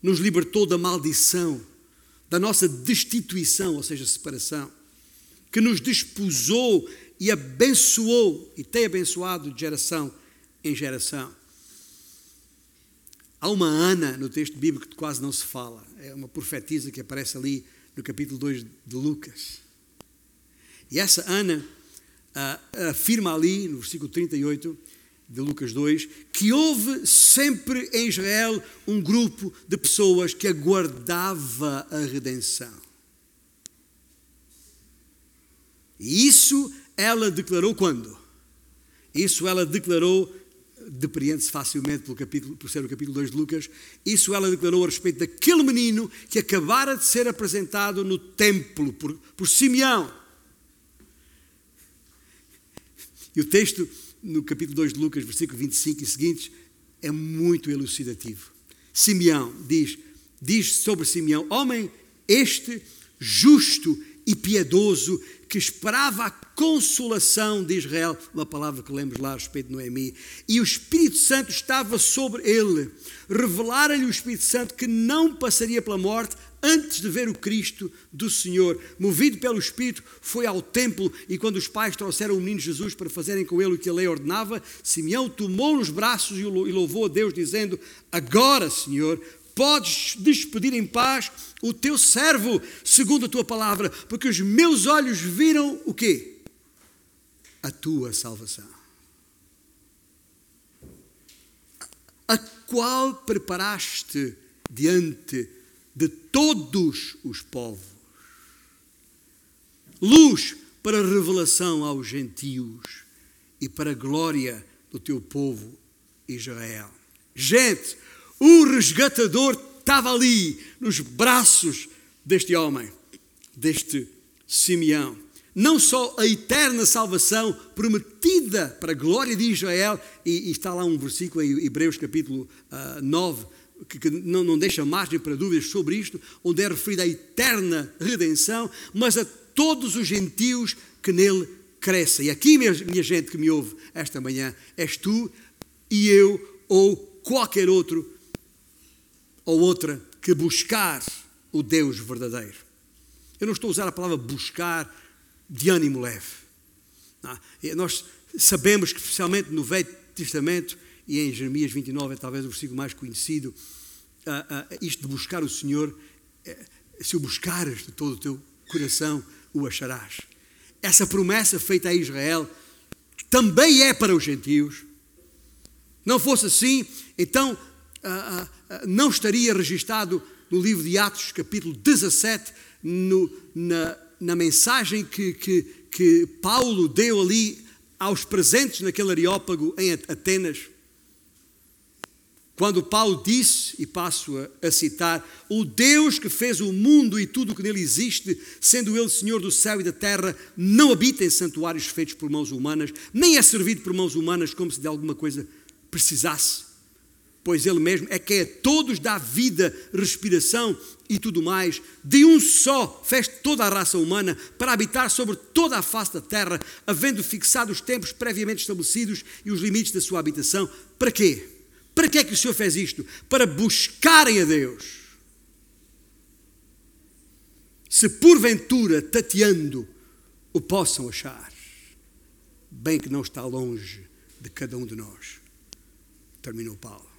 nos libertou da maldição, da nossa destituição, ou seja, separação, que nos desposou e abençoou e tem abençoado de geração em geração. Há uma Ana no texto bíblico que quase não se fala, é uma profetisa que aparece ali no capítulo 2 de Lucas. E essa Ana uh, afirma ali, no versículo 38, de Lucas 2, que houve sempre em Israel um grupo de pessoas que aguardava a redenção. E isso ela declarou quando? Isso ela declarou, depreende-se facilmente pelo capítulo, por ser o capítulo 2 de Lucas, isso ela declarou a respeito daquele menino que acabara de ser apresentado no templo por, por Simeão. E o texto no capítulo 2 de Lucas, versículo 25 e seguintes, é muito elucidativo. Simeão diz, diz sobre Simeão, homem este justo e piedoso que esperava a consolação de Israel, uma palavra que lemos lá a respeito de Noemi, e o Espírito Santo estava sobre ele. Revelara-lhe o Espírito Santo que não passaria pela morte antes de ver o Cristo do Senhor. Movido pelo Espírito, foi ao templo e quando os pais trouxeram o menino Jesus para fazerem com ele o que a lei ordenava, Simeão tomou nos braços e louvou a Deus, dizendo: Agora, Senhor, podes despedir em paz o teu servo, segundo a tua palavra, porque os meus olhos viram o quê? A tua salvação. A qual preparaste diante de todos os povos. Luz para revelação aos gentios e para a glória do teu povo Israel. Gente, o resgatador estava ali, nos braços deste homem, deste Simeão. Não só a eterna salvação prometida para a glória de Israel, e, e está lá um versículo em Hebreus capítulo uh, 9, que, que não, não deixa margem para dúvidas sobre isto, onde é referida a eterna redenção, mas a todos os gentios que nele crescem. E aqui, minha, minha gente que me ouve esta manhã, és tu e eu ou qualquer outro ou outra que buscar o Deus verdadeiro. Eu não estou a usar a palavra buscar de ânimo leve. Não. Nós sabemos que, especialmente no Velho Testamento e em Jeremias 29, é talvez o versículo mais conhecido, uh, uh, isto de buscar o Senhor, uh, se o buscares de todo o teu coração, o acharás. Essa promessa feita a Israel também é para os gentios. Não fosse assim, então ah, ah, não estaria registado no livro de Atos, capítulo 17, no, na, na mensagem que, que, que Paulo deu ali aos presentes naquele areópago em Atenas. Quando Paulo disse, e passo a, a, citar, o Deus que fez o mundo e tudo o que nele existe, sendo ele Senhor do céu e da terra, não habita em santuários feitos por mãos humanas, nem é servido por mãos humanas como se de alguma coisa precisasse pois Ele mesmo é que a todos dá vida, respiração e tudo mais. De um só fez toda a raça humana para habitar sobre toda a face da terra, havendo fixado os tempos previamente estabelecidos e os limites da sua habitação. Para quê? Para que é que o Senhor fez isto? Para buscarem a Deus. Se porventura, tateando, o possam achar, bem que não está longe de cada um de nós. Terminou Paulo.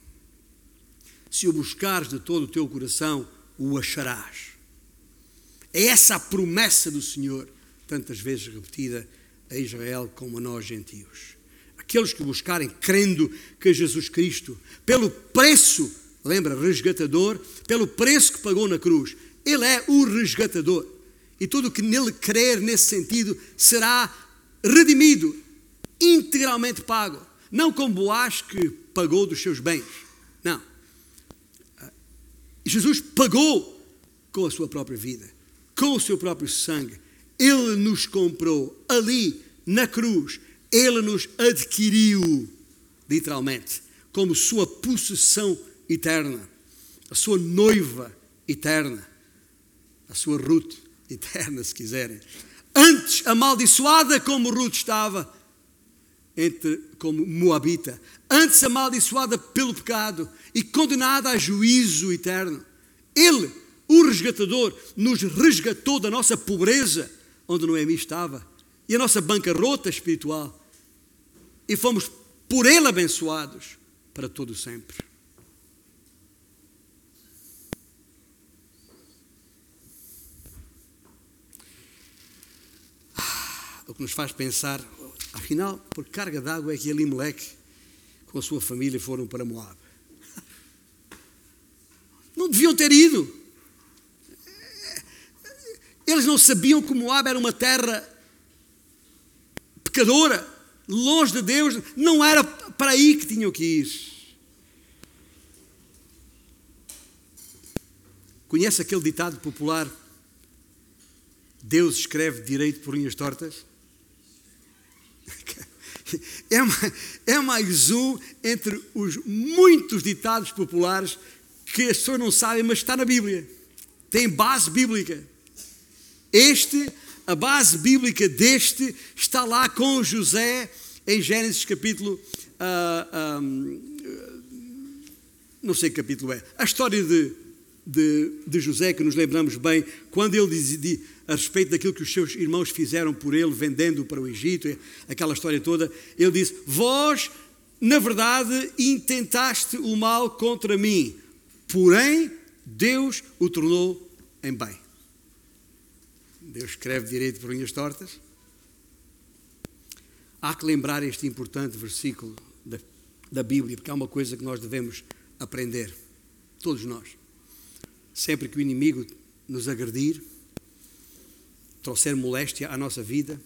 Se o buscares de todo o teu coração, o acharás. É essa a promessa do Senhor, tantas vezes repetida a Israel como a nós gentios. Aqueles que buscarem crendo que Jesus Cristo, pelo preço, lembra, resgatador, pelo preço que pagou na cruz, Ele é o resgatador. E tudo o que nele crer nesse sentido será redimido, integralmente pago. Não como Boaz que pagou dos seus bens. Não. Jesus pagou com a sua própria vida, com o seu próprio sangue. Ele nos comprou ali na cruz. Ele nos adquiriu, literalmente, como sua possessão eterna, a sua noiva eterna, a sua Ruth eterna, se quiserem. Antes amaldiçoada como Ruth estava, entre, como Moabita, antes amaldiçoada pelo pecado e condenada a juízo eterno. Ele, o resgatador, nos resgatou da nossa pobreza, onde Noemi estava, e a nossa bancarrota espiritual, e fomos por Ele abençoados para todo sempre. Ah, o que nos faz pensar Afinal, por carga d'água é que Elimelech com a sua família foram para Moab. Não deviam ter ido. Eles não sabiam que Moab era uma terra pecadora, longe de Deus. Não era para aí que tinham que ir. Conhece aquele ditado popular? Deus escreve direito por linhas tortas? É, é mais um entre os muitos ditados populares que as pessoas não sabem, mas está na Bíblia. Tem base bíblica. Este, a base bíblica deste, está lá com José em Gênesis capítulo. Uh, um, não sei que capítulo é. A história de, de, de José, que nos lembramos bem, quando ele diz, a respeito daquilo que os seus irmãos fizeram por ele, vendendo para o Egito, aquela história toda, ele disse: Vós, na verdade, intentaste o mal contra mim, porém Deus o tornou em bem. Deus escreve direito por linhas tortas. Há que lembrar este importante versículo da, da Bíblia, porque há uma coisa que nós devemos aprender, todos nós. Sempre que o inimigo nos agredir, trouxer moléstia à nossa vida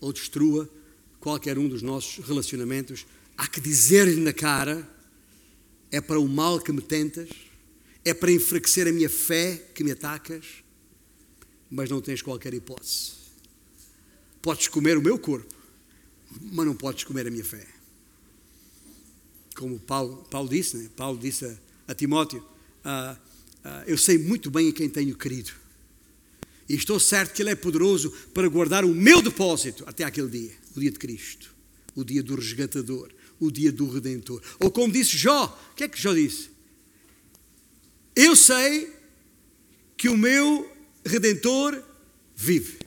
ou destrua qualquer um dos nossos relacionamentos, há que dizer-lhe na cara: é para o mal que me tentas, é para enfraquecer a minha fé que me atacas, mas não tens qualquer hipótese. Podes comer o meu corpo, mas não podes comer a minha fé. Como Paulo, Paulo disse, né? Paulo disse a, a Timóteo: ah, ah, Eu sei muito bem a quem tenho querido e estou certo que Ele é poderoso para guardar o meu depósito até aquele dia, o dia de Cristo, o dia do resgatador, o dia do redentor. Ou como disse Jó, o que é que Jó disse? Eu sei que o meu redentor vive.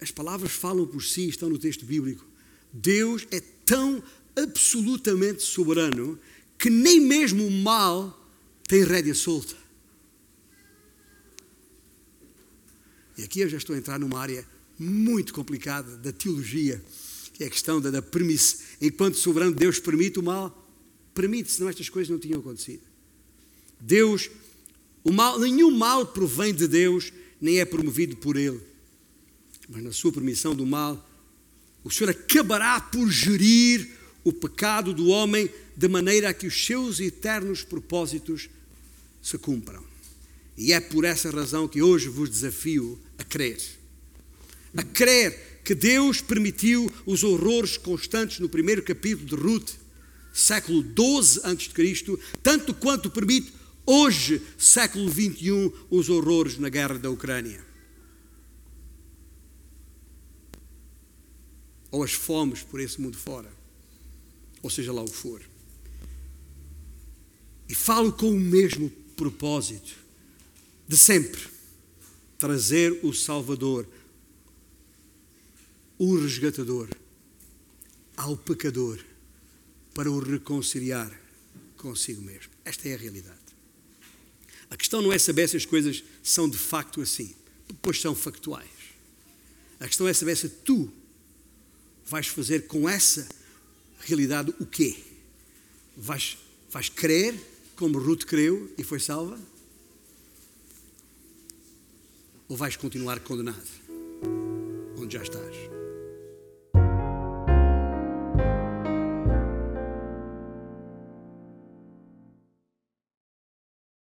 As palavras falam por si, estão no texto bíblico. Deus é tão absolutamente soberano que nem mesmo o mal tem rédea solta. E aqui eu já estou a entrar numa área muito complicada da teologia, que é a questão da, da permissão. Enquanto soberano Deus permite o mal, permite, senão estas coisas não tinham acontecido. Deus, o mal, nenhum mal provém de Deus, nem é promovido por Ele. Mas na sua permissão do mal, o Senhor acabará por gerir o pecado do homem de maneira a que os seus eternos propósitos se cumpram. E é por essa razão que hoje vos desafio a crer. A crer que Deus permitiu os horrores constantes no primeiro capítulo de Ruth, século 12 a.C., tanto quanto permite hoje, século 21, os horrores na guerra da Ucrânia. Ou as fomes por esse mundo fora, ou seja lá o que for. E falo com o mesmo propósito de sempre: trazer o Salvador, o resgatador, ao pecador, para o reconciliar consigo mesmo. Esta é a realidade. A questão não é saber se as coisas são de facto assim, pois são factuais. A questão é saber se tu vais fazer com essa realidade o quê? Vais, vais crer como Ruth creu e foi salva? Ou vais continuar condenado? Onde já estás?